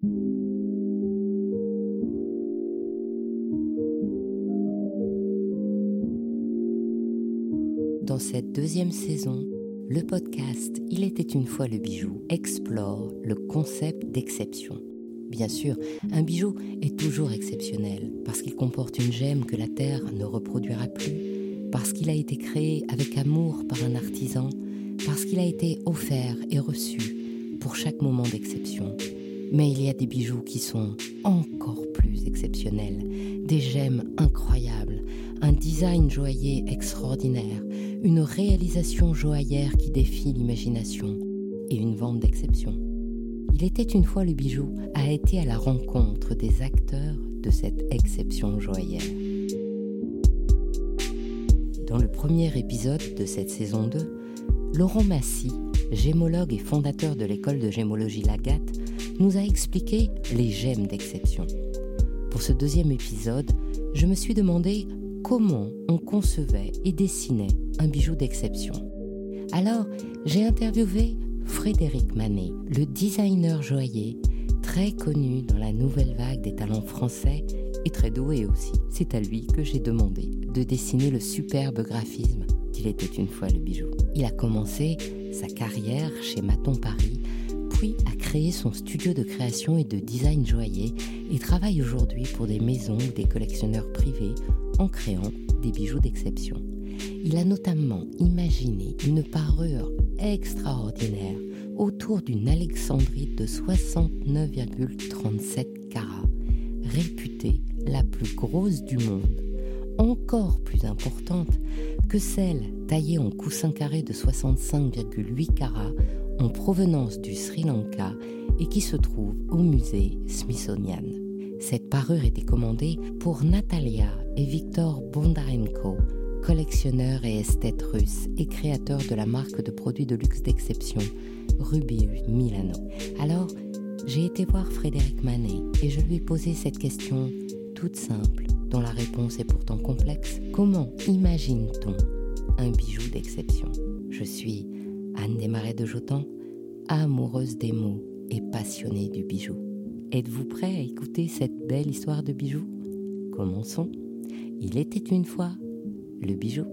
Dans cette deuxième saison, le podcast Il était une fois le bijou explore le concept d'exception. Bien sûr, un bijou est toujours exceptionnel parce qu'il comporte une gemme que la Terre ne reproduira plus, parce qu'il a été créé avec amour par un artisan, parce qu'il a été offert et reçu pour chaque moment d'exception. Mais il y a des bijoux qui sont encore plus exceptionnels, des gemmes incroyables, un design joaillier extraordinaire, une réalisation joaillère qui défie l'imagination et une vente d'exception. Il était une fois le bijou a été à la rencontre des acteurs de cette exception joaillère. Dans le premier épisode de cette saison 2, Laurent Massy, gémologue et fondateur de l'école de gémologie Lagat, nous a expliqué les gemmes d'exception. Pour ce deuxième épisode, je me suis demandé comment on concevait et dessinait un bijou d'exception. Alors, j'ai interviewé Frédéric Manet, le designer joaillier, très connu dans la nouvelle vague des talents français et très doué aussi. C'est à lui que j'ai demandé de dessiner le superbe graphisme d'Il était une fois le bijou. Il a commencé sa carrière chez Maton Paris, a créé son studio de création et de design joaillier et travaille aujourd'hui pour des maisons ou des collectionneurs privés en créant des bijoux d'exception. Il a notamment imaginé une parure extraordinaire autour d'une alexandrite de 69,37 carats, réputée la plus grosse du monde, encore plus importante que celle taillée en coussin carré de 65,8 carats en provenance du Sri Lanka et qui se trouve au musée Smithsonian. Cette parure était commandée pour Natalia et Victor Bondarenko, collectionneurs et esthètes russes et créateurs de la marque de produits de luxe d'exception Ruby Milano. Alors, j'ai été voir Frédéric Manet et je lui ai posé cette question toute simple, dont la réponse est pourtant complexe. Comment imagine-t-on un bijou d'exception? Je suis Anne Desmarais de Jotan, amoureuse des mots et passionnée du bijou. Êtes-vous prêt à écouter cette belle histoire de bijoux? Commençons. Il était une fois le bijou.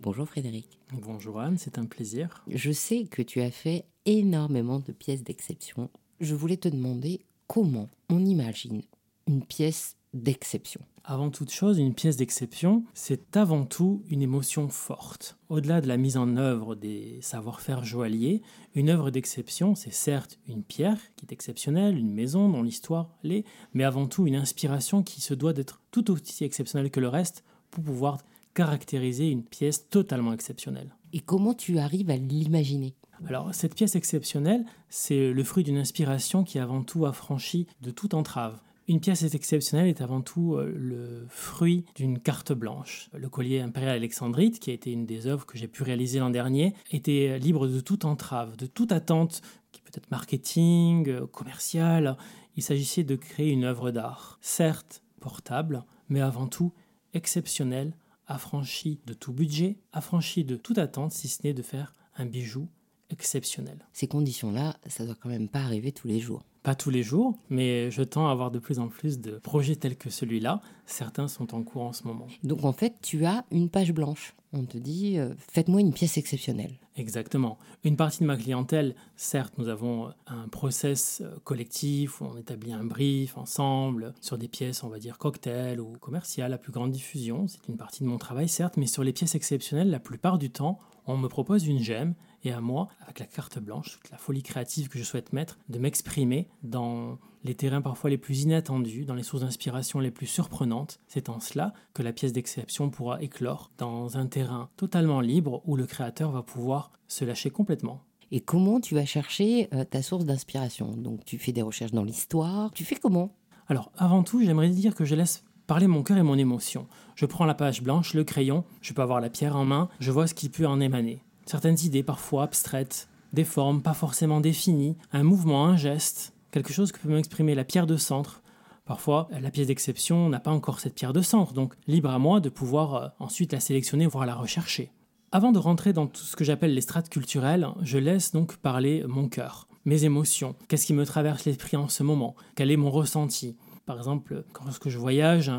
Bonjour Frédéric. Bonjour Anne, c'est un plaisir. Je sais que tu as fait énormément de pièces d'exception. Je voulais te demander comment on imagine une pièce d'exception. Avant toute chose, une pièce d'exception, c'est avant tout une émotion forte. Au-delà de la mise en œuvre des savoir-faire joailliers, une œuvre d'exception, c'est certes une pierre qui est exceptionnelle, une maison dont l'histoire l'est, mais avant tout une inspiration qui se doit d'être tout aussi exceptionnelle que le reste pour pouvoir caractériser une pièce totalement exceptionnelle. Et comment tu arrives à l'imaginer? Alors, cette pièce exceptionnelle, c'est le fruit d'une inspiration qui avant tout affranchit de toute entrave. Une pièce exceptionnelle est avant tout euh, le fruit d'une carte blanche. Le collier impérial alexandrite, qui a été une des œuvres que j'ai pu réaliser l'an dernier, était libre de toute entrave, de toute attente qui peut être marketing, euh, commercial. Il s'agissait de créer une œuvre d'art, certes portable, mais avant tout exceptionnelle, affranchie de tout budget, affranchie de toute attente, si ce n'est de faire un bijou exceptionnel. Ces conditions-là, ça doit quand même pas arriver tous les jours. Pas tous les jours, mais je tends à avoir de plus en plus de projets tels que celui-là. Certains sont en cours en ce moment. Donc en fait, tu as une page blanche. On te dit, euh, faites-moi une pièce exceptionnelle. Exactement. Une partie de ma clientèle, certes, nous avons un process euh, collectif où on établit un brief ensemble sur des pièces, on va dire cocktail ou commerciales à plus grande diffusion. C'est une partie de mon travail, certes, mais sur les pièces exceptionnelles, la plupart du temps, on me propose une gemme et à moi, avec la carte blanche, toute la folie créative que je souhaite mettre, de m'exprimer dans les terrains parfois les plus inattendus, dans les sources d'inspiration les plus surprenantes. C'est en cela que la pièce d'exception pourra éclore dans un terrain totalement libre où le créateur va pouvoir se lâcher complètement. Et comment tu vas chercher euh, ta source d'inspiration? Donc tu fais des recherches dans l'histoire, tu fais comment? Alors avant tout, j'aimerais dire que je laisse parler mon cœur et mon émotion. Je prends la page blanche, le crayon, je peux avoir la pierre en main, je vois ce qui peut en émaner certaines idées parfois abstraites, des formes pas forcément définies, un mouvement, un geste, quelque chose que peut m'exprimer la pierre de centre. Parfois, la pièce d'exception n'a pas encore cette pierre de centre, donc libre à moi de pouvoir euh, ensuite la sélectionner, voire la rechercher. Avant de rentrer dans tout ce que j'appelle les strates culturelles, je laisse donc parler mon cœur, mes émotions, qu'est-ce qui me traverse l'esprit en ce moment, quel est mon ressenti? Par exemple, lorsque je voyage,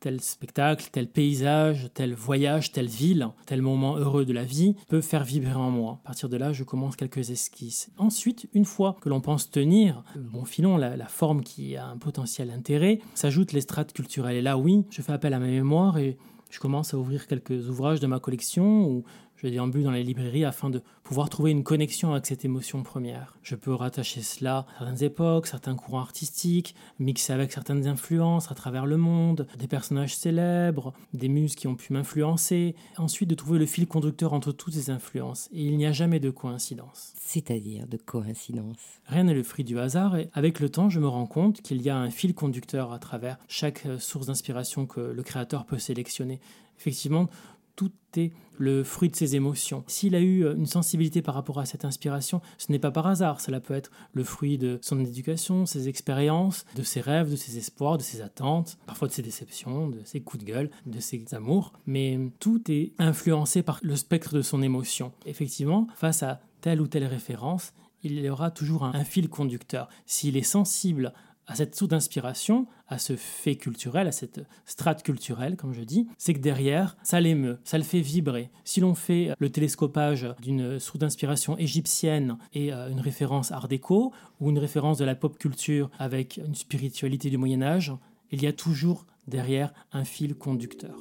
tel spectacle, tel paysage, tel voyage, telle ville, tel moment heureux de la vie peut faire vibrer en moi. À partir de là, je commence quelques esquisses. Ensuite, une fois que l'on pense tenir le bon filon, la, forme qui a un potentiel intérêt, s'ajoutent les strates culturelles. Et là, oui, je fais appel à ma mémoire et je commence à ouvrir quelques ouvrages de ma collection je déambule dans les librairies afin de pouvoir trouver une connexion avec cette émotion première. Je peux rattacher cela à certaines époques, certains courants artistiques, mixer avec certaines influences à travers le monde, des personnages célèbres, des muses qui ont pu m'influencer, ensuite de trouver le fil conducteur entre toutes ces influences. Et il n'y a jamais de coïncidence. C'est-à-dire de coïncidence Rien n'est le fruit du hasard et avec le temps, je me rends compte qu'il y a un fil conducteur à travers chaque euh, source d'inspiration que le créateur peut sélectionner. Effectivement, tout est le fruit de ses émotions. S'il a eu euh, une sensibilité par rapport à cette inspiration, ce n'est pas par hasard, cela peut être le fruit de son éducation, ses expériences, de ses rêves, de ses espoirs, de ses attentes, parfois de ses déceptions, de ses coups de gueule, de ses amours, mais tout est influencé par le spectre de son émotion. Effectivement, face à telle ou telle référence, il y aura toujours un, fil conducteur. S'il est sensible à cette source d'inspiration, à ce fait culturel, à cette strate culturelle, comme je dis, c'est que derrière, ça l'émeut, ça le fait vibrer. Si l'on fait le télescopage d'une source d'inspiration égyptienne et euh, une référence art déco, ou une référence de la pop culture avec une spiritualité du Moyen Âge, il y a toujours derrière un fil conducteur.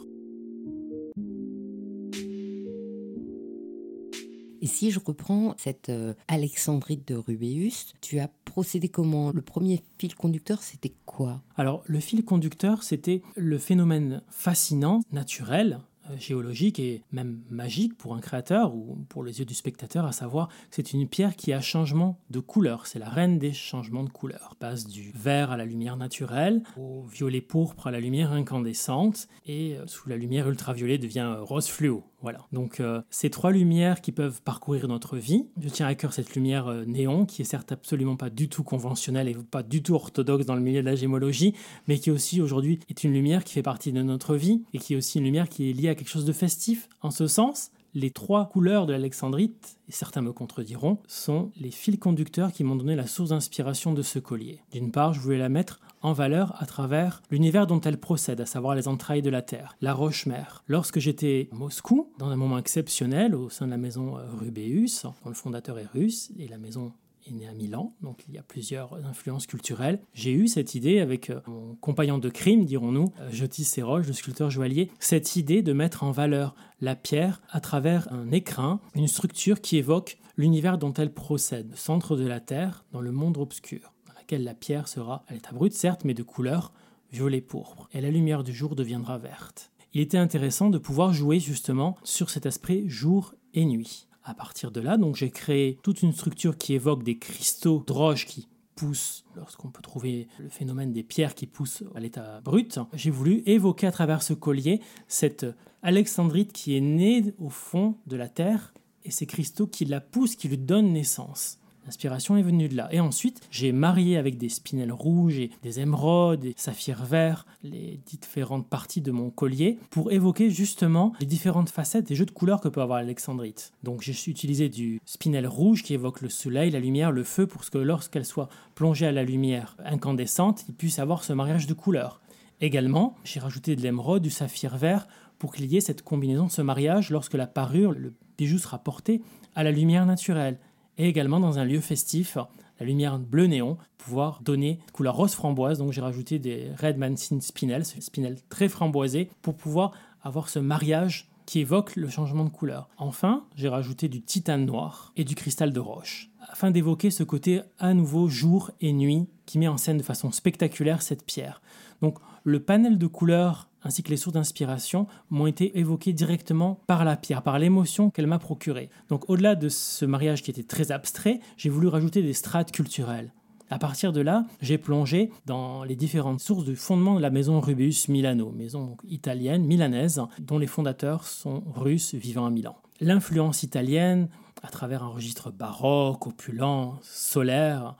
Et si je reprends cette euh, Alexandrite de Rubéus, tu as procédé comment? Le premier fil conducteur, c'était quoi? Alors, le fil conducteur, c'était le phénomène fascinant, naturel, euh, géologique et même magique pour un créateur ou pour les yeux du spectateur, à savoir c'est une pierre qui a changement de couleur. C'est la reine des changements de couleur. passe du vert à la lumière naturelle, au violet pourpre à la lumière incandescente, et euh, sous la lumière ultraviolet devient rose fluo. Voilà. Donc euh, ces trois lumières qui peuvent parcourir notre vie. Je tiens à cœur cette lumière euh, néon qui est certes absolument pas du tout conventionnelle et pas du tout orthodoxe dans le milieu de la gémologie, mais qui aussi aujourd'hui est une lumière qui fait partie de notre vie et qui est aussi une lumière qui est liée à quelque chose de festif en ce sens les trois couleurs de l'alexandrite, et certains me contrediront, sont les fils conducteurs qui m'ont donné la source d'inspiration de ce collier. D'une part, je voulais la mettre en valeur à travers l'univers dont elle procède, à savoir les entrailles de la Terre, la roche-mère. Lorsque j'étais à Moscou, dans un moment exceptionnel au sein de la maison Rubéus, dont le fondateur est russe, et la maison est né à Milan, donc il y a plusieurs influences culturelles. J'ai eu cette idée avec euh, mon compagnon de crime, dirons-nous, euh, Jotis Séroge, le sculpteur joaillier, cette idée de mettre en valeur la pierre à travers un écrin, une structure qui évoque l'univers dont elle procède, le centre de la Terre, dans le monde obscur, dans laquelle la pierre sera à l'état brut, certes, mais de couleur violet-pourpre, et la lumière du jour deviendra verte. Il était intéressant de pouvoir jouer justement sur cet aspect jour et nuit. À partir de là, donc j'ai créé toute une structure qui évoque des cristaux de qui poussent, lorsqu'on peut trouver le phénomène des pierres qui poussent à l'état brut, j'ai voulu évoquer à travers ce collier cette alexandrite qui est née au fond de la terre et ces cristaux qui la poussent, qui lui donnent naissance. L'inspiration est venue de là. Et ensuite, j'ai marié avec des spinels rouges et des émeraudes et saphirs verts les différentes parties de mon collier pour évoquer justement les différentes facettes et jeux de couleurs que peut avoir l'alexandrite. Donc j'ai utilisé du spinel rouge qui évoque le soleil, la lumière, le feu pour que lorsqu'elle soit plongée à la lumière incandescente, il puisse avoir ce mariage de couleurs. Également, j'ai rajouté de l'émeraude, du saphir vert pour qu'il y ait cette combinaison, ce mariage lorsque la parure, le bijou sera porté à la lumière naturelle et également dans un lieu festif, la lumière bleu néon, pouvoir donner couleur rose framboise. Donc j'ai rajouté des Red Mancine Spinel, spinel très framboisé, pour pouvoir avoir ce mariage qui évoque le changement de couleur. Enfin, j'ai rajouté du titane noir et du cristal de roche, afin d'évoquer ce côté à nouveau jour et nuit qui met en scène de façon spectaculaire cette pierre. Donc le panel de couleurs ainsi que les sources d'inspiration m'ont été évoquées directement par la pierre, par l'émotion qu'elle m'a procurée. Donc au-delà de ce mariage qui était très abstrait, j'ai voulu rajouter des strates culturelles. À partir de là, j'ai plongé dans les différentes sources du fondement de la maison Rubius Milano, maison italienne, milanaise, dont les fondateurs sont russes vivant à Milan. L'influence italienne, à travers un registre baroque, opulent, solaire,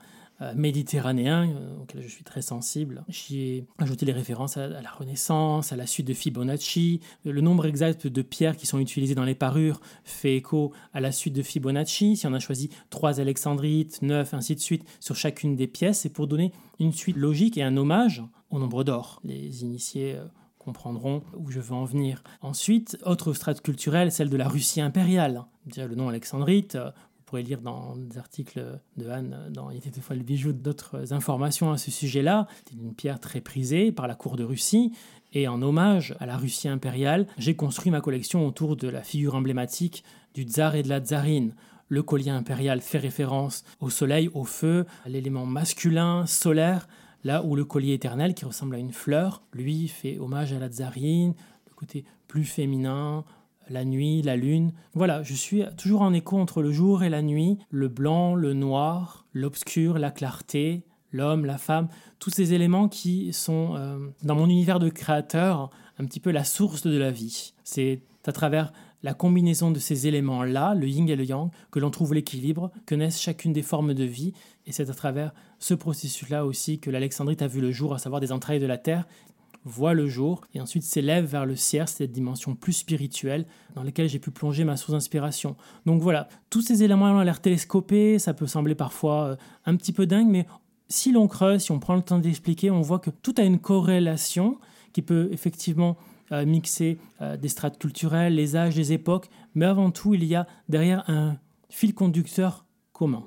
méditerranéen, euh, auquel je suis très sensible. J'y ai ajouté les références à, la Renaissance, à la suite de Fibonacci. Le nombre exact de pierres qui sont utilisées dans les parures fait écho à la suite de Fibonacci. Si on a choisi trois alexandrites, neuf, ainsi de suite, sur chacune des pièces, c'est pour donner une suite logique et un hommage au nombre d'or. Les initiés comprendront où je veux en venir. Ensuite, autre strate culturelle, celle de la Russie impériale. Déjà le nom alexandrite, euh, pourrez lire dans des articles de Anne dans Il était des le bijou d'autres informations à ce sujet-là. C'est une pierre très prisée par la cour de Russie. Et en hommage à la Russie impériale, j'ai construit ma collection autour de la figure emblématique du tsar et de la tsarine. Le collier impérial fait référence au soleil, au feu, à l'élément masculin, solaire, Là où le collier éternel, qui ressemble à une fleur, lui fait hommage à la tsarine, le côté plus féminin, la nuit, la lune. Voilà, je suis toujours en écho entre le jour et la nuit, le blanc, le noir, l'obscur, la clarté, l'homme, la femme, tous ces éléments qui sont, euh, dans mon univers de créateur, un petit peu la source de la vie. C'est à travers la combinaison de ces éléments-là, le yin et le yang, que l'on trouve l'équilibre, que naissent chacune des formes de vie, et c'est à travers ce processus-là aussi que l'Alexandrite a vu le jour, à savoir des entrailles de la Terre, voit le jour, et ensuite s'élève vers le ciel, cette dimension plus spirituelle, dans laquelle j'ai pu plonger ma source d'inspiration. Donc voilà, tous ces éléments ont l'air télescopés, ça peut sembler parfois euh, un petit peu dingue, mais si l'on creuse, si on prend le temps d'expliquer, on voit que tout a une corrélation qui peut effectivement euh, mixer euh, des strates culturelles, les âges, les époques, mais avant tout, il y a derrière un fil conducteur commun.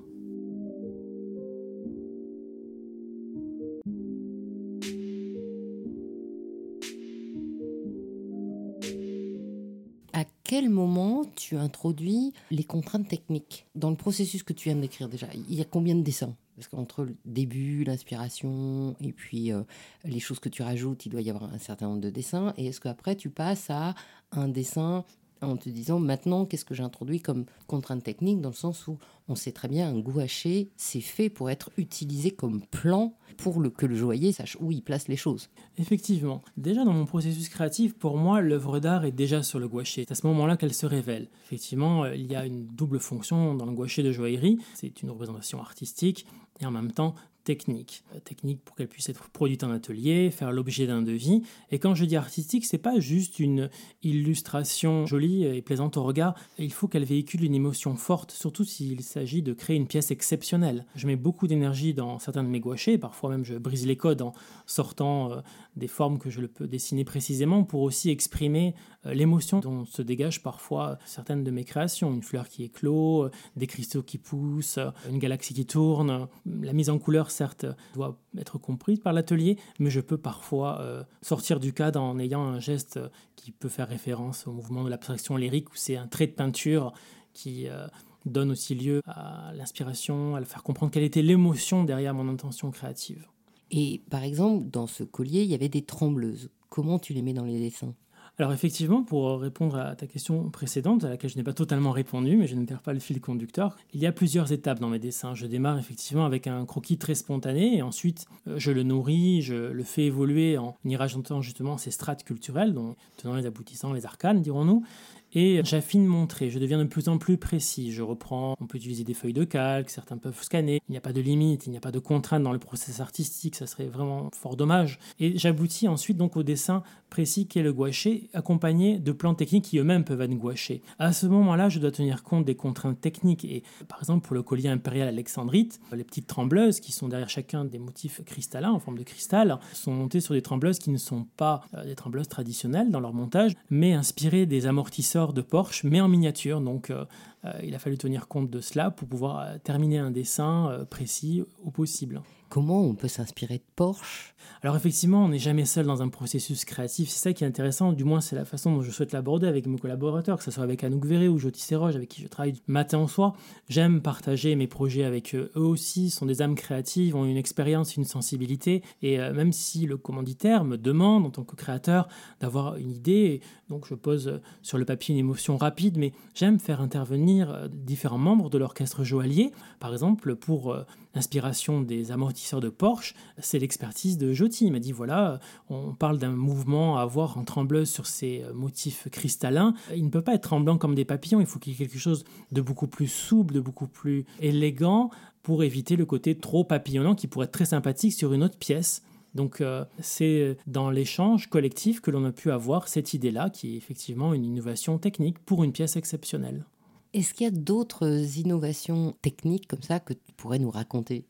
Quel moment tu introduis les contraintes techniques dans le processus que tu viens d'écrire déjà? Il y a combien de dessins? Parce qu'entre le début, l'inspiration et puis euh, les choses que tu rajoutes, il doit y avoir un certain nombre de dessins. Et est-ce qu'après, tu passes à un dessin en te disant maintenant qu'est-ce que j'introduis comme contrainte technique dans le sens où on sait très bien un gouaché c'est fait pour être utilisé comme plan pour que le joaillier sache où il place les choses. Effectivement, déjà dans mon processus créatif, pour moi l'œuvre d'art est déjà sur le gouaché. C'est à ce moment-là qu'elle se révèle. Effectivement, euh, il y a une double fonction dans le gouaché de joaillerie, c'est une représentation artistique et en même temps technique. Euh, technique pour qu'elle puisse être produite en atelier, faire l'objet d'un devis. Et quand je dis artistique, c'est pas juste une illustration jolie et plaisante au regard. Il faut qu'elle véhicule une émotion forte, surtout s'il s'agit de créer une pièce exceptionnelle. Je mets beaucoup d'énergie dans certains de mes gouachés, parfois même je brise les codes en sortant euh, des formes que je le peux dessiner précisément pour aussi exprimer euh, l'émotion dont se dégagent parfois certaines de mes créations. Une fleur qui éclot, des cristaux qui poussent, une galaxie qui tourne, la mise en couleur certes, doit être comprise par l'atelier, mais je peux parfois euh, sortir du cadre en ayant un geste qui peut faire référence au mouvement de l'abstraction lyrique, où c'est un trait de peinture qui euh, donne aussi lieu à l'inspiration, à le faire comprendre quelle était l'émotion derrière mon intention créative. Et par exemple, dans ce collier, il y avait des trembleuses. Comment tu les mets dans les dessins? Alors effectivement, pour répondre à ta question précédente, à laquelle je n'ai pas totalement répondu, mais je ne perds pas le fil conducteur, il y a plusieurs étapes dans mes dessins. Je démarre effectivement avec un croquis très spontané, et ensuite euh, je le nourris, je le fais évoluer en y rajoutant justement ces strates culturelles, dont tenant les aboutissants, les arcanes, dirons-nous, et j'affine mon trait, je deviens de plus en plus précis. Je reprends, on peut utiliser des feuilles de calque, certains peuvent scanner. Il n'y a pas de limite, il n'y a pas de contrainte dans le processus artistique, ça serait vraiment fort dommage. Et j'aboutis ensuite donc au dessin précis qui est le gouaché, accompagné de plans techniques qui eux-mêmes peuvent être gouachés. À ce moment-là, je dois tenir compte des contraintes techniques. Et par exemple, pour le collier impérial alexandrite, les petites trembleuses qui sont derrière chacun des motifs cristallins en forme de cristal sont montées sur des trembleuses qui ne sont pas euh, des trembleuses traditionnelles dans leur montage, mais inspirées des amortisseurs de Porsche, mais en miniature. Donc euh, euh, il a fallu tenir compte de cela pour pouvoir euh, terminer un dessin précis au possible. Comment on peut s'inspirer de Porsche? Alors effectivement, on n'est jamais seul dans un processus créatif. C'est ça qui est intéressant, du moins c'est la façon dont je souhaite l'aborder avec mes collaborateurs, que ce soit avec Anouk Verré ou Joti Serroge, avec qui je travaille matin au soir. J'aime partager mes projets avec eux. Eux aussi sont des âmes créatives, ont une expérience, une sensibilité. Et même si le commanditaire me demande en tant que créateur d'avoir une idée, donc je pose sur le papier une émotion rapide, mais j'aime faire intervenir différents membres de l'orchestre joaillier, par exemple pour l'inspiration des amortisseurs amortisseurs de Porsche, c'est l'expertise de Jotti. Il m'a dit voilà, on parle d'un mouvement à avoir en trembleuse sur ces motifs cristallins. Il ne peut pas être tremblant comme des papillons, il faut qu'il y ait quelque chose de beaucoup plus souple, de beaucoup plus élégant pour éviter le côté trop papillonnant qui pourrait être très sympathique sur une autre pièce. Donc euh, c'est dans l'échange collectif que l'on a pu avoir cette idée-là, qui est effectivement une innovation technique pour une pièce exceptionnelle. Est-ce qu'il y a d'autres innovations techniques comme ça que tu pourrais nous raconter?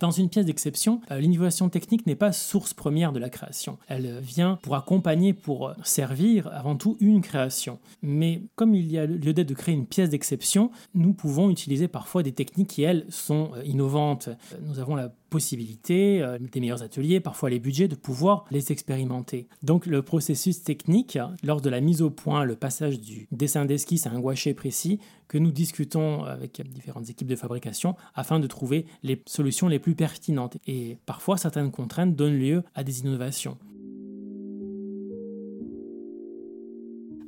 Dans une pièce d'exception, euh, l'innovation technique n'est pas source première de la création. Elle vient pour accompagner, pour servir avant tout une création. Mais comme il y a lieu d'être de créer une pièce d'exception, nous pouvons utiliser parfois des techniques qui, elles, sont euh, innovantes. Nous avons la euh, des meilleurs ateliers, parfois les budgets, de pouvoir les expérimenter. Donc le processus technique, lors de la mise au point, le passage du dessin d'esquisse à un gouaché précis, que nous discutons avec différentes équipes de fabrication afin de trouver les solutions les plus pertinentes. Et parfois, certaines contraintes donnent lieu à des innovations.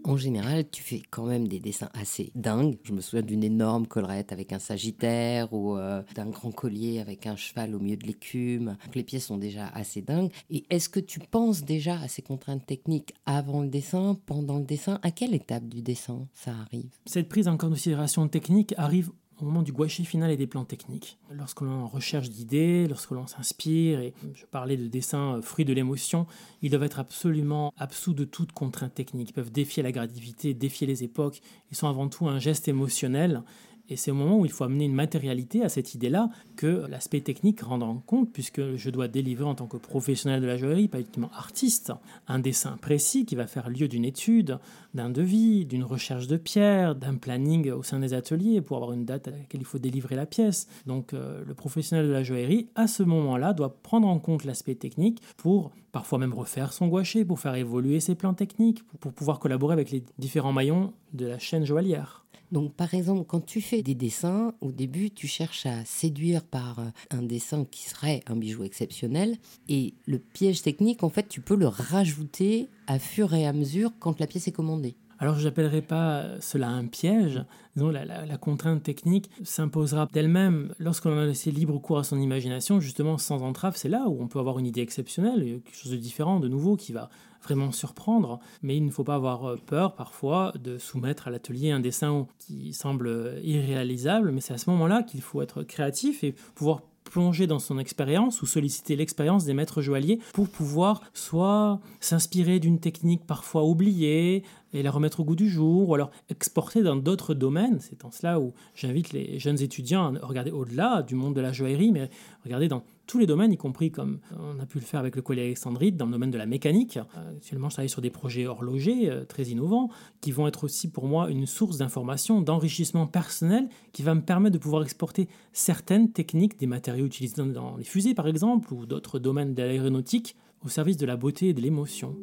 En général, tu fais quand même des dessins assez dingues. Je me souviens d'une énorme collerette avec un sagittaire ou euh, d'un grand collier avec un cheval au milieu de l'écume. Les pièces sont déjà assez dingues. Et est-ce que tu penses déjà à ces contraintes techniques avant le dessin, pendant le dessin? À quelle étape du dessin ça arrive? Cette prise en considération technique arrive au moment du gouaché final et des plans techniques. Lorsque l'on recherche d'idées, lorsque l'on s'inspire, et je parlais de dessins euh, fruits de l'émotion, ils doivent être absolument absous de toute contrainte technique. Ils peuvent défier la gravité, défier les époques. Ils sont avant tout un geste émotionnel et c'est au moment où il faut amener une matérialité à cette idée-là que l'aspect technique rend en compte, puisque je dois délivrer en tant que professionnel de la joaillerie, pas uniquement artiste, un dessin précis qui va faire lieu d'une étude, d'un devis, d'une recherche de pierres, d'un planning au sein des ateliers pour avoir une date à laquelle il faut délivrer la pièce. Donc euh, le professionnel de la joaillerie, à ce moment-là, doit prendre en compte l'aspect technique pour parfois même refaire son gouaché, pour faire évoluer ses plans techniques, pour pouvoir collaborer avec les différents maillons de la chaîne joaillière. Donc, par exemple, quand tu fais des dessins, au début, tu cherches à séduire par euh, un dessin qui serait un bijou exceptionnel. Et le piège technique, en fait, tu peux le rajouter à fur et à mesure quand la pièce est commandée. Alors je n'appellerai pas cela un piège. la, la, contrainte technique s'imposera d'elle-même lorsqu'on a laissé libre cours à son imagination, justement sans entrave. C'est là où on peut avoir une idée exceptionnelle, quelque chose de différent, de nouveau, qui va vraiment surprendre. Mais il ne faut pas avoir peur parfois de soumettre à l'atelier un dessin qui semble irréalisable. Mais c'est à ce moment-là qu'il faut être créatif et pouvoir plonger dans son expérience ou solliciter l'expérience des maîtres joailliers pour pouvoir soit s'inspirer d'une technique parfois oubliée, et la remettre au goût du jour, ou alors exporter dans d'autres domaines. C'est en cela où j'invite les jeunes étudiants à regarder au-delà du monde de la joaillerie, mais regarder dans tous les domaines, y compris comme on a pu le faire avec le collier Alexandrite dans le domaine de la mécanique. Euh, actuellement, je travaille sur des projets horlogers euh, très innovants qui vont être aussi pour moi une source d'information, d'enrichissement personnel qui va me permettre de pouvoir exporter certaines techniques des matériaux utilisés dans les fusées par exemple ou d'autres domaines de l'aéronautique au service de la beauté et de l'émotion.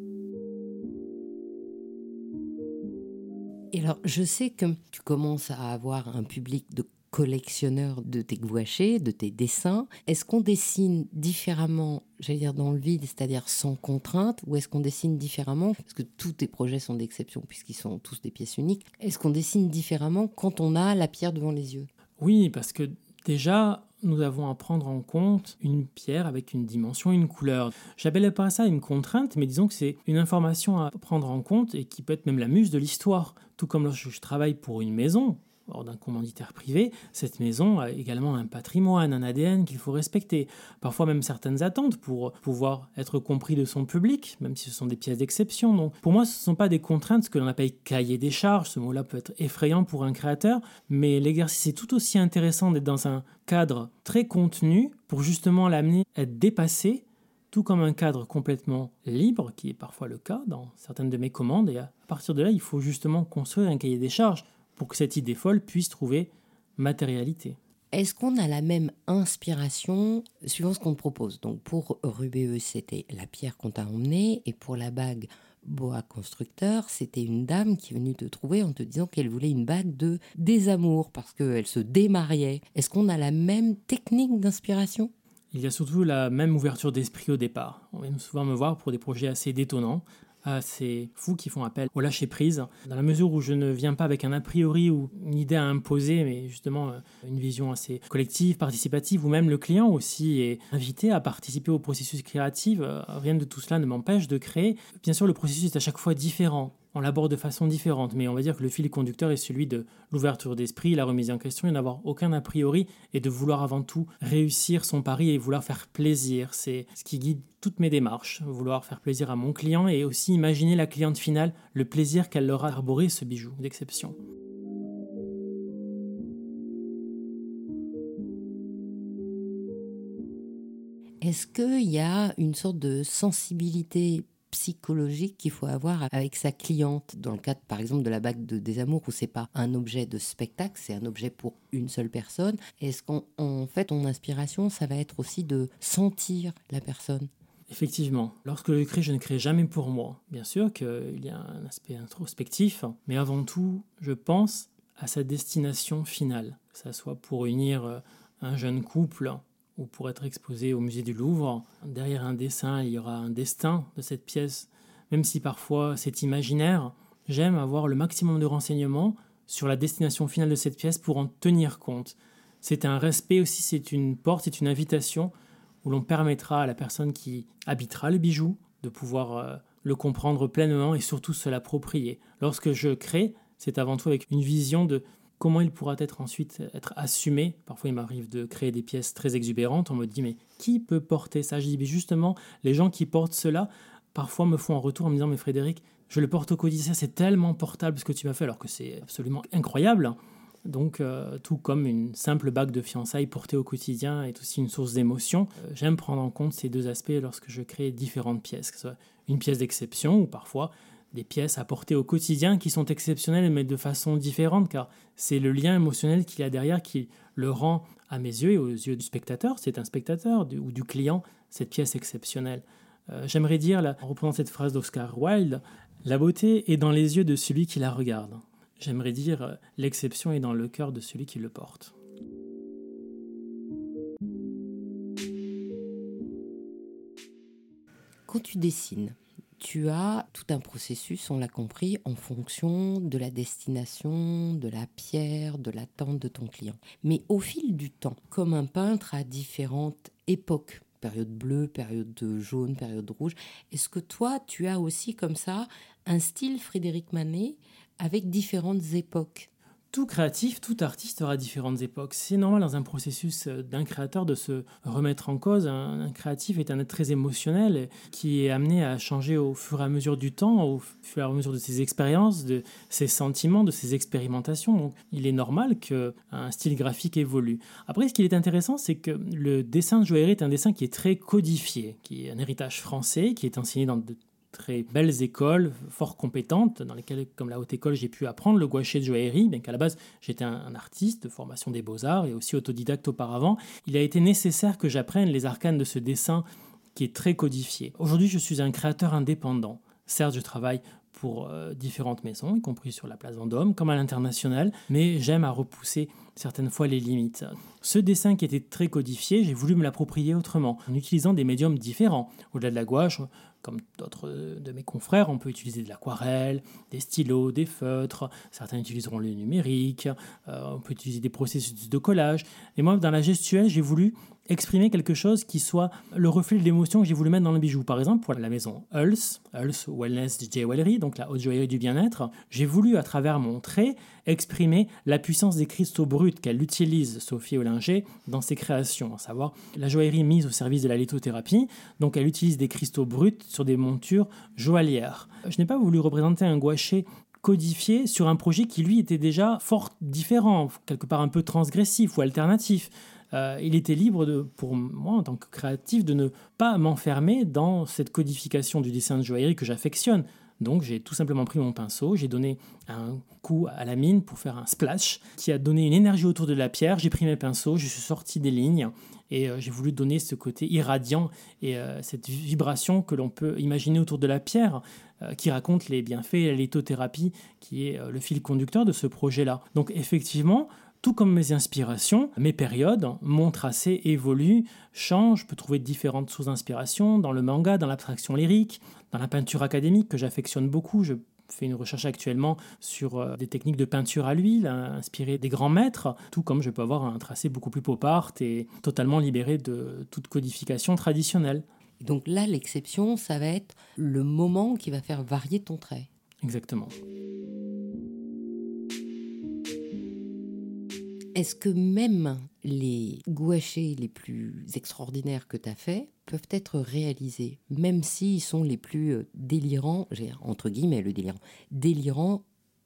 Et alors, je sais que tu commences à avoir un public de collectionneurs de tes gouachés, de tes dessins. Est-ce qu'on dessine différemment, j'allais dire dans le vide, c'est-à-dire sans contrainte, ou est-ce qu'on dessine différemment, parce que tous tes projets sont d'exception puisqu'ils sont tous des pièces uniques, est-ce qu'on dessine différemment quand on a la pierre devant les yeux? Oui, parce que déjà, nous avons à prendre en compte une pierre avec une dimension, une couleur. J'appelle pas ça une contrainte, mais disons que c'est une information à prendre en compte et qui peut être même la muse de l'histoire. Tout comme lorsque je travaille pour une maison, hors d'un commanditaire privé, cette maison a également un patrimoine, un ADN qu'il faut respecter. Parfois même certaines attentes pour pouvoir être compris de son public, même si ce sont des pièces d'exception. Donc pour moi, ce ne sont pas des contraintes, ce que l'on appelle cahier des charges. Ce mot-là peut être effrayant pour un créateur, mais l'exercice est tout aussi intéressant d'être dans un cadre très contenu pour justement l'amener à être dépassé tout comme un cadre complètement libre, qui est parfois le cas dans certaines de mes commandes. Et à partir de là, il faut justement construire un cahier des charges pour que cette idée folle puisse trouver matérialité. Est-ce qu'on a la même inspiration suivant ce qu'on te propose? Donc pour Rubéus, c'était la pierre qu'on t'a emmenée, et pour la bague Boa Constructeur, c'était une dame qui est venue te trouver en te disant qu'elle voulait une bague de désamour parce qu'elle se démariait. Est-ce qu'on a la même technique d'inspiration? Il y a surtout la même ouverture d'esprit au départ. On vient souvent me voir pour des projets assez détonnants, à ces fous qui font appel au lâcher-prise, dans la mesure où je ne viens pas avec un a priori ou une idée à imposer, mais justement euh, une vision assez collective, participative, ou même le client aussi est invité à participer au processus créatif. Euh, rien de tout cela ne m'empêche de créer. Bien sûr, le processus est à chaque fois différent on l'aborde de façon différente, mais on va dire que le fil conducteur est celui de l'ouverture d'esprit, la remise en question et n'avoir aucun a priori et de vouloir avant tout réussir son pari et vouloir faire plaisir. C'est ce qui guide toutes mes démarches, vouloir faire plaisir à mon client et aussi imaginer la cliente finale, le plaisir qu'elle leur a arboré ce bijou d'exception. Est-ce qu'il y a une sorte de sensibilité psychologique qu'il faut avoir avec sa cliente. Dans le cadre, par exemple, de la bague de des amours, où c'est pas un objet de spectacle, c'est un objet pour une seule personne. Est-ce qu'en fait, ton inspiration, ça va être aussi de sentir la personne? Effectivement, lorsque je crée, je ne crée jamais pour moi. Bien sûr qu'il y a un aspect introspectif, mais avant tout, je pense à sa destination finale, que ce soit pour unir euh, un jeune couple ou pour être exposé au musée du Louvre. Derrière un dessin, il y aura un destin de cette pièce, même si parfois c'est imaginaire. J'aime avoir le maximum de renseignements sur la destination finale de cette pièce pour en tenir compte. C'est un respect aussi, c'est une porte, c'est une invitation où l'on permettra à la personne qui habitera le bijou de pouvoir euh, le comprendre pleinement et surtout se l'approprier. Lorsque je crée, c'est avant tout avec une vision de comment il pourra être ensuite être assumé. Parfois, il m'arrive de créer des pièces très exubérantes. On me dit, mais qui peut porter ça? Je dis, mais justement, les gens qui portent cela, parfois me font un retour en me disant, mais Frédéric, je le porte au quotidien, c'est tellement portable ce que tu m'as fait, alors que c'est absolument incroyable. Donc, euh, tout comme une simple bague de fiançailles portée au quotidien est aussi une source d'émotion, euh, j'aime prendre en compte ces deux aspects lorsque je crée différentes pièces, que ce soit une pièce d'exception ou parfois des pièces à porter au quotidien qui sont exceptionnelles mais de façon différente car c'est le lien émotionnel qu'il y a derrière qui le rend à mes yeux et aux yeux du spectateur, c'est un spectateur ou du client, cette pièce exceptionnelle. Euh, j'aimerais dire, en reprenant cette phrase d'Oscar Wilde, la beauté est dans les yeux de celui qui la regarde. J'aimerais dire, euh, l'exception est dans le cœur de celui qui le porte. Quand tu dessines, tu as tout un processus, on l'a compris, en fonction de la destination, de la pierre, de l'attente de ton client. Mais au fil du temps, comme un peintre à différentes époques, période bleue, période jaune, période rouge, est-ce que toi, tu as aussi comme ça un style Frédéric Manet avec différentes époques? Tout créatif, tout artiste aura différentes époques. C'est normal dans un processus euh, d'un créateur de se remettre en cause. Un, créatif est un être très émotionnel qui est amené à changer au fur et à mesure du temps, au fur et à mesure de ses expériences, de ses sentiments, de ses expérimentations. Donc il est normal qu'un style graphique évolue. Après, ce qui est intéressant, c'est que le dessin de joaillerie est un dessin qui est très codifié, qui est un héritage français, qui est enseigné dans de très belles écoles, fort compétentes, dans lesquelles, comme la haute école, j'ai pu apprendre le gouache de joaillerie, bien qu'à la base, j'étais un, artiste de formation des beaux-arts et aussi autodidacte auparavant. Il a été nécessaire que j'apprenne les arcanes de ce dessin qui est très codifié. Aujourd'hui, je suis un créateur indépendant. Certes, je travaille pour euh, différentes maisons, y compris sur la place Vendôme, comme à l'international, mais j'aime à repousser certaines fois les limites. Ce dessin qui était très codifié, j'ai voulu me l'approprier autrement, en utilisant des médiums différents. Au-delà de la gouache, comme d'autres de mes confrères, on peut utiliser de l'aquarelle, des stylos, des feutres, certains utiliseront le numérique, euh, on peut utiliser des processus de collage. Et moi, dans la gestuelle, j'ai voulu exprimer quelque chose qui soit le reflet de l'émotion que j'ai voulu mettre dans le bijou. Par exemple, pour la maison Hulse, Hulse Wellness Jewelry, donc la haute joaillerie du bien-être, j'ai voulu, à travers mon trait, exprimer la puissance des cristaux bruts qu'elle utilise, Sophie Ollinger, dans ses créations, à savoir la joaillerie mise au service de la lithothérapie. Donc elle utilise des cristaux bruts sur des montures joaillières. Je n'ai pas voulu représenter un gouaché codifié sur un projet qui lui était déjà fort différent, quelque part un peu transgressif ou alternatif. Euh, il était libre de, pour moi en tant que créatif de ne pas m'enfermer dans cette codification du dessin de joaillerie que j'affectionne. Donc j'ai tout simplement pris mon pinceau, j'ai donné un coup à la mine pour faire un splash qui a donné une énergie autour de la pierre. J'ai pris mes pinceaux, je suis sorti des lignes et euh, j'ai voulu donner ce côté irradiant et euh, cette vibration que l'on peut imaginer autour de la pierre qui raconte les bienfaits et la lithothérapie qui est le fil conducteur de ce projet-là. Donc effectivement, Tout comme mes inspirations, mes périodes, mon tracé évolue, change, je peux trouver différentes sous-inspirations dans le manga, dans l'abstraction lyrique, dans la peinture académique que j'affectionne beaucoup. Je fais une recherche actuellement sur euh, des techniques de peinture à l'huile, inspirées des grands maîtres, tout comme je peux avoir un tracé beaucoup plus pop art et totalement libéré de toute codification traditionnelle. Donc là, l'exception, ça va être le moment qui va faire varier ton trait. Exactement. Est-ce que même les gouachés les plus extraordinaires que tu as faits peuvent être réalisés, même s'ils sont les plus euh, délirants, entre guillemets le délirant, délirants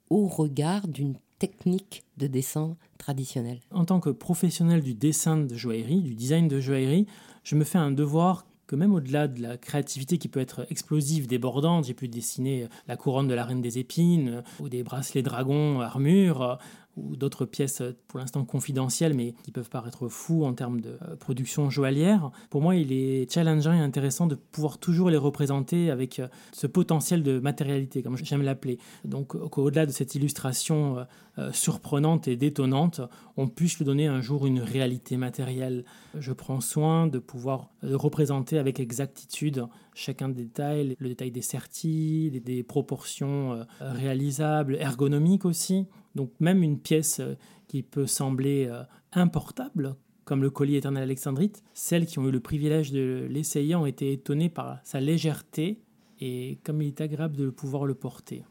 au regard d'une technique de dessin traditionnelle? En tant que professionnel du dessin de joaillerie, du design de joaillerie, je me fais un devoir que même au-delà de la créativité qui peut être explosive, débordante, j'ai pu dessiner la couronne de la reine des épines euh, ou des bracelets dragons armure ou d'autres pièces euh, pour l'instant confidentielles, mais qui peuvent paraître fous en termes de euh, production joaillière. Pour moi, il est challengeant et intéressant de pouvoir toujours les représenter avec euh, ce potentiel de matérialité, comme j'aime l'appeler. Donc, au-delà de cette illustration surprenante et détonnante, on puisse lui donner un jour une réalité matérielle. Je prends soin de pouvoir représenter avec exactitude chacun des détails, le détail des sertis, des proportions réalisables, ergonomiques aussi. Donc même une pièce euh, qui peut sembler euh, importable, comme le collier éternel alexandrite, celles qui ont eu le privilège de l'essayer ont été étonnées par sa légèreté et comme il est agréable de pouvoir le porter.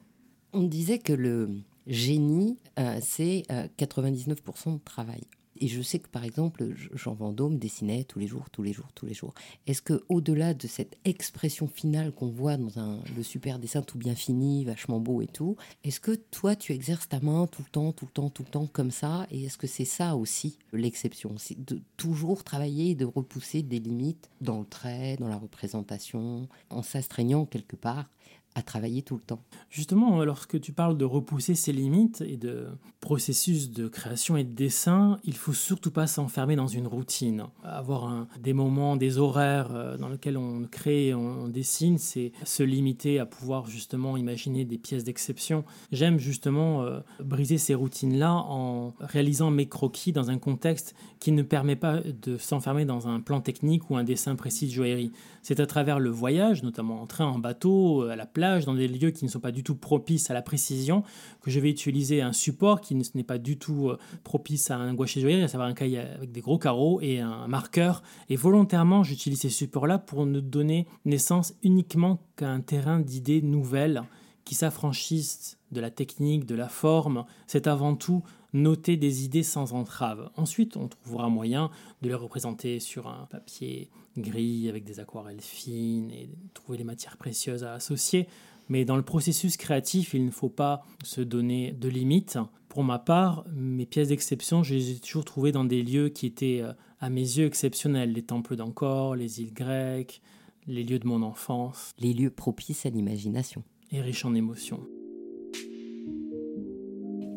On disait que le génie, euh, c'est 99% de travail. Et je sais que par exemple, Jean Vendôme dessinait tous les jours, tous les jours, tous les jours. Est-ce que au-delà de cette expression finale qu'on voit dans un, le super dessin tout bien fini, vachement beau et tout, est-ce que toi tu exerces ta main tout le temps, tout le temps, tout le temps comme ça? Et est-ce que c'est ça aussi l'exception? C'est de toujours travailler et de repousser des limites dans le trait, dans la représentation, en s'astreignant quelque part à travailler tout le temps. Justement, lorsque tu parles de repousser ses limites et de processus de création et de dessin, il faut surtout pas s'enfermer dans une routine. Avoir des moments, des horaires euh, dans lesquels on crée, on, dessine, c'est se limiter à pouvoir justement imaginer des pièces d'exception. J'aime justement euh, briser ces routines-là en réalisant mes croquis dans un contexte qui ne permet pas de s'enfermer dans un plan technique ou un dessin précis de joaillerie. C'est à travers le voyage, notamment en train, en bateau, à la plage, dans des lieux qui ne sont pas du tout propices à la précision, que je vais utiliser un support qui n'est pas du tout euh, propice à un gouache joaillerie, à savoir un cahier avec des gros carreaux et un marqueur. Et volontairement, j'utilise ces supports-là pour ne donner naissance uniquement qu'à un terrain d'idées nouvelles qui s'affranchissent de la technique, de la forme. C'est avant tout noter des idées sans entrave. Ensuite, on trouvera moyen de les représenter sur un papier gris avec des aquarelles fines et trouver les matières précieuses à associer. Mais dans le processus créatif, il ne faut pas se donner de limites. Pour ma part, mes pièces d'exception, je les ai toujours trouvées dans des lieux qui étaient, euh, à mes yeux, exceptionnels. Les temples d'Ancor, les îles grecques, les lieux de mon enfance. Les lieux propices à l'imagination. Et riches en émotions.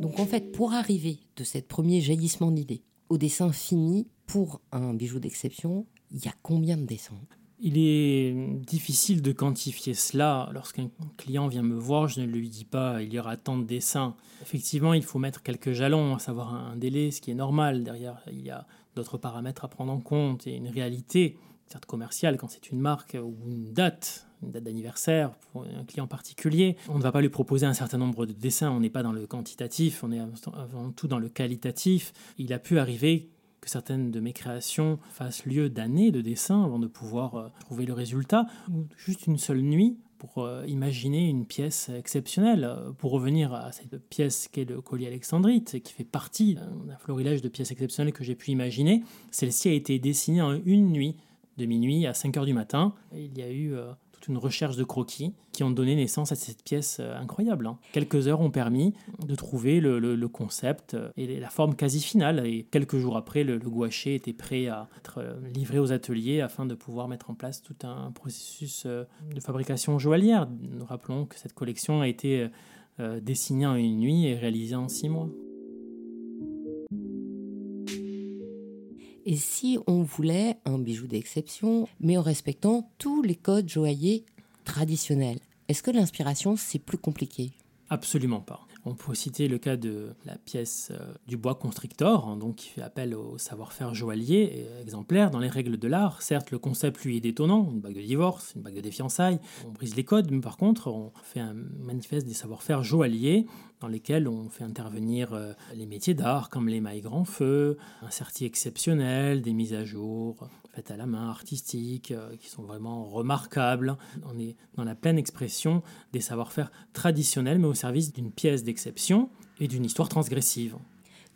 Donc en fait, pour arriver de ce premier jaillissement d'idées au dessin fini pour un bijou d'exception, il y a combien de dessins? Il est difficile de quantifier cela. Lorsqu'un client vient me voir, je ne lui dis pas il y aura tant de dessins. Effectivement, il faut mettre quelques jalons, à savoir un délai, ce qui est normal. Derrière, il y a d'autres paramètres à prendre en compte et une réalité, certes commerciale quand c'est une marque ou une date, date d'anniversaire pour un client particulier. On ne va pas lui proposer un certain nombre de dessins, on n'est pas dans le quantitatif, on est avant tout dans le qualitatif. Il a pu arriver que certaines de mes créations fassent lieu d'années de dessin avant de pouvoir euh, trouver le résultat, ou juste une seule nuit pour euh, imaginer une pièce exceptionnelle. Euh, pour revenir à cette pièce qu'est le collier alexandrite, qui fait partie d'un florilège de pièces exceptionnelles que j'ai pu imaginer, celle-ci a été dessinée en une nuit, de minuit à 5 heures du matin. Il y a eu une recherche de croquis qui ont donné naissance à cette pièce euh, incroyable. Hein. Quelques heures ont permis de trouver le, concept euh, et la forme quasi finale. Et quelques jours après, le, gouaché était prêt à être euh, livré aux ateliers afin de pouvoir mettre en place tout un processus de fabrication joaillière. Nous rappelons que cette collection a été dessinée en une nuit et réalisée en six mois. Et si on voulait un bijou d'exception, mais en respectant tous les codes joailliers traditionnels, est-ce que l'inspiration, c'est plus compliqué? Absolument pas. On peut citer le cas de la pièce euh, du bois constrictor, hein, donc qui fait appel au savoir-faire joaillier exemplaire dans les règles de l'art. Certes, le concept lui est détonnant, une bague de divorce, une bague de fiançailles, on brise les codes, mais par contre, on fait un manifeste des savoir-faire joailliers dans lesquels on fait intervenir euh, les métiers d'art comme les mailles grand feu, un certi exceptionnel, des mises à jour faites à la main, artistiques, euh, qui sont vraiment remarquables. On est dans la pleine expression des savoir-faire traditionnels, mais au service d'une pièce d'exception et d'une histoire transgressive.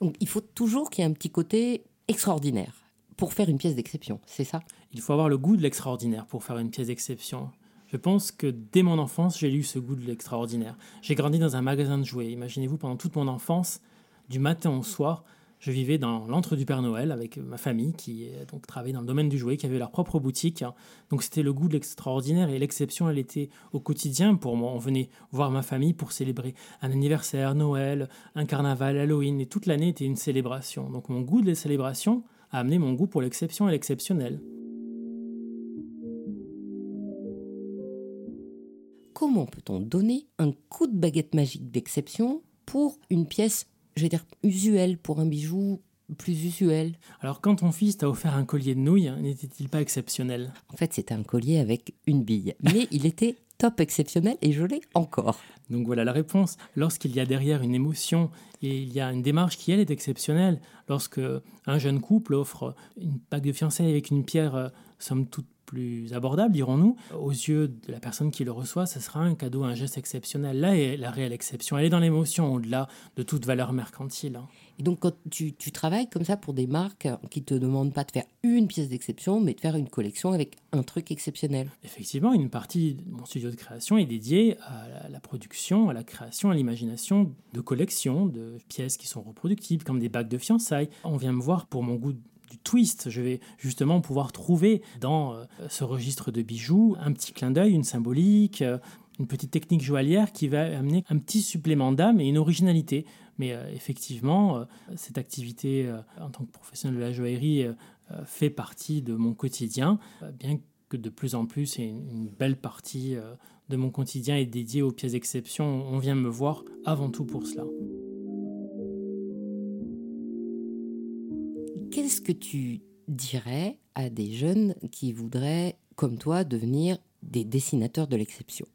Donc il faut toujours qu'il y ait un petit côté extraordinaire pour faire une pièce d'exception, c'est ça? Il faut avoir le goût de l'extraordinaire pour faire une pièce d'exception. Je pense que dès mon enfance, j'ai eu ce goût de l'extraordinaire. J'ai grandi dans un magasin de jouets. Imaginez-vous, pendant toute mon enfance, du matin au soir, je vivais dans l'antre du Père Noël avec ma famille qui donc travaillait dans le domaine du jouet, qui avait leur propre boutique. Donc c'était le goût de l'extraordinaire et l'exception, elle était au quotidien pour moi. On venait voir ma famille pour célébrer un anniversaire, Noël, un carnaval, Halloween, et toute l'année était une célébration. Donc mon goût de la célébration a amené mon goût pour l'exception et l'exceptionnel. Comment peut-on donner un coup de baguette magique d'exception pour une pièce, je vais dire, usuelle, pour un bijou plus usuel? Alors, quand ton fils t'a offert un collier de nouilles, n'était-il pas exceptionnel? En fait, c'était un collier avec une bille, mais il était top exceptionnel et je l'ai encore. Donc voilà la réponse. Lorsqu'il y a derrière une émotion et il y a une démarche qui, elle, est exceptionnelle, lorsque un jeune couple offre une bague de fiançailles avec une pierre, euh, somme toute plus abordable, dirons-nous, aux yeux de la personne qui le reçoit, ce sera un cadeau, un geste exceptionnel. Là est la réelle exception. Elle est dans l'émotion, au-delà de toute valeur mercantile. Hein. Et donc, quand tu, travailles comme ça pour des marques qui ne te demandent pas de faire une pièce d'exception, mais de faire une collection avec un truc exceptionnel. Effectivement, une partie de mon studio de création est dédiée à la production, à la création, à l'imagination de collections, de pièces qui sont reproductibles, comme des bagues de fiançailles. On vient me voir pour mon goût du twist. Je vais justement pouvoir trouver dans euh, ce registre de bijoux un petit clin d'œil, une symbolique, euh, une petite technique joaillière qui va amener un petit supplément d'âme et une originalité. Mais euh, effectivement, cette activité en tant que professionnel de la joaillerie fait partie de mon quotidien, bien que de plus en plus, une belle partie de mon quotidien est dédiée aux pièces d'exception. On vient me voir avant tout pour cela. Que tu dirais à des jeunes qui voudraient, comme toi, devenir des dessinateurs de l'exception?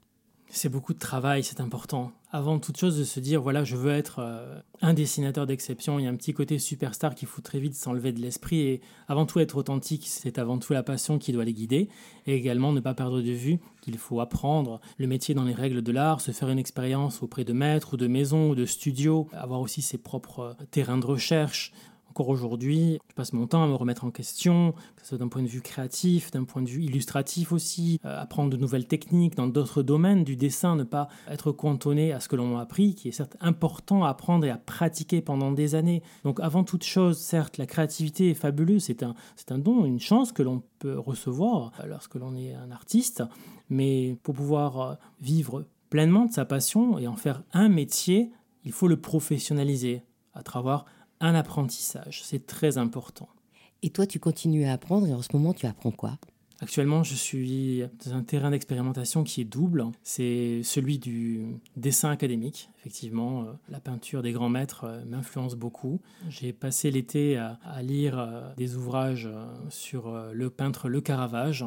C'est beaucoup de travail, c'est important. Avant toute chose, de se dire, voilà, je veux être euh, un dessinateur d'exception. Il y a un petit côté superstar qu'il faut très vite s'enlever de l'esprit. Et avant tout, être authentique, c'est avant tout la passion qui doit les guider. Et également, ne pas perdre de vue qu'il faut apprendre le métier dans les règles de l'art, se faire une expérience auprès de maîtres ou de maisons ou de studios, avoir aussi ses propres euh, terrains de recherche, encore aujourd'hui, je passe mon temps à me remettre en question, que ce soit d'un point de vue créatif, d'un point de vue illustratif aussi, euh, apprendre de nouvelles techniques dans d'autres domaines du dessin, ne pas être cantonné à ce que l'on m'a appris, qui est certes important à apprendre et à pratiquer pendant des années. Donc avant toute chose, certes, la créativité est fabuleuse, c'est un, c'est un don, une chance que l'on peut recevoir euh, lorsque l'on est un artiste, mais pour pouvoir euh, vivre pleinement de sa passion et en faire un métier, il faut le professionnaliser à travers un apprentissage. C'est très important. Et toi, tu continues à apprendre et en ce moment, tu apprends quoi? Actuellement, je suis dans un terrain d'expérimentation qui est double. C'est celui du dessin académique. Effectivement, euh, la peinture des grands maîtres euh, m'influence beaucoup. J'ai passé l'été à, lire euh, des ouvrages sur le peintre Le Caravage.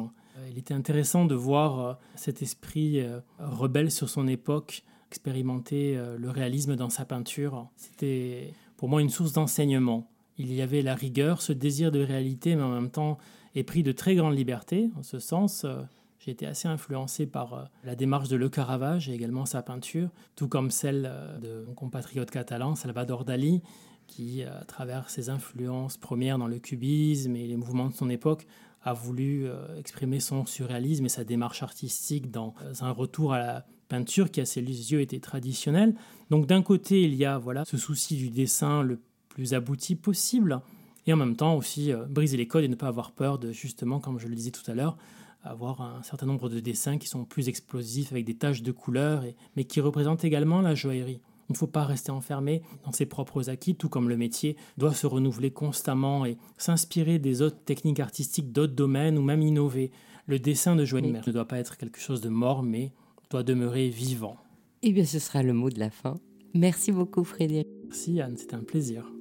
Il était intéressant de voir cet esprit rebelle sur son époque expérimenter le réalisme dans sa peinture. C'était pour moi une source d'enseignement. Il y avait la rigueur, ce désir de réalité, mais en même temps est pris de très grandes libertés. En ce sens, euh, j'ai été assez influencé par euh, la démarche de Le Caravage et également sa peinture, tout comme celle euh, de mon compatriote catalan, Salvador Dali, qui, à travers ses influences premières dans le cubisme et les mouvements de son époque, a voulu exprimer son surréalisme et sa démarche artistique dans un retour à la peinture qui à ses yeux était traditionnelle. Donc d'un côté, il y a voilà ce souci du dessin le plus abouti possible, et en même temps aussi euh, briser les codes et ne pas avoir peur de justement, comme je le disais tout à l'heure, avoir un certain nombre de dessins qui sont plus explosifs avec des taches de couleurs, et, mais qui représentent également la joaillerie. Il ne faut pas rester enfermé dans ses propres acquis, tout comme le métier doit se renouveler constamment et s'inspirer des autres techniques artistiques d'autres domaines ou même innover. Le dessin de joaillerie ne doit pas être quelque chose de mort, mais doit demeurer vivant. Eh bien, ce sera le mot de la fin. Merci beaucoup Frédéric. Merci Anne, c'était un plaisir.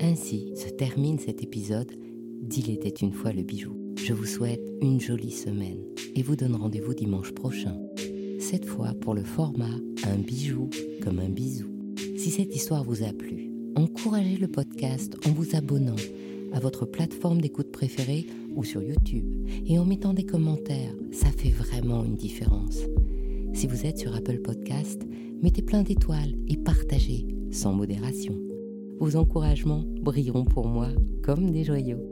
Ainsi se termine cet épisode d'Il était une fois le bijou. Je vous souhaite une jolie semaine et vous donne rendez-vous dimanche prochain. Cette fois pour le format Un bijou comme un bisou. Si cette histoire vous a plu, encouragez le podcast en vous abonnant à votre plateforme d'écoute préférée ou sur YouTube et en mettant des commentaires. Ça fait vraiment une différence. Si vous êtes sur Apple Podcast, mettez plein d'étoiles et partagez sans modération. Vos encouragements brilleront pour moi comme des joyaux.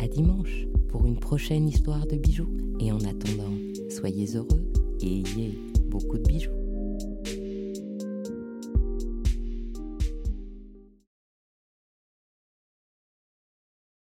À dimanche pour une prochaine histoire de bijoux et en attendant, soyez heureux et ayez beaucoup de bijoux.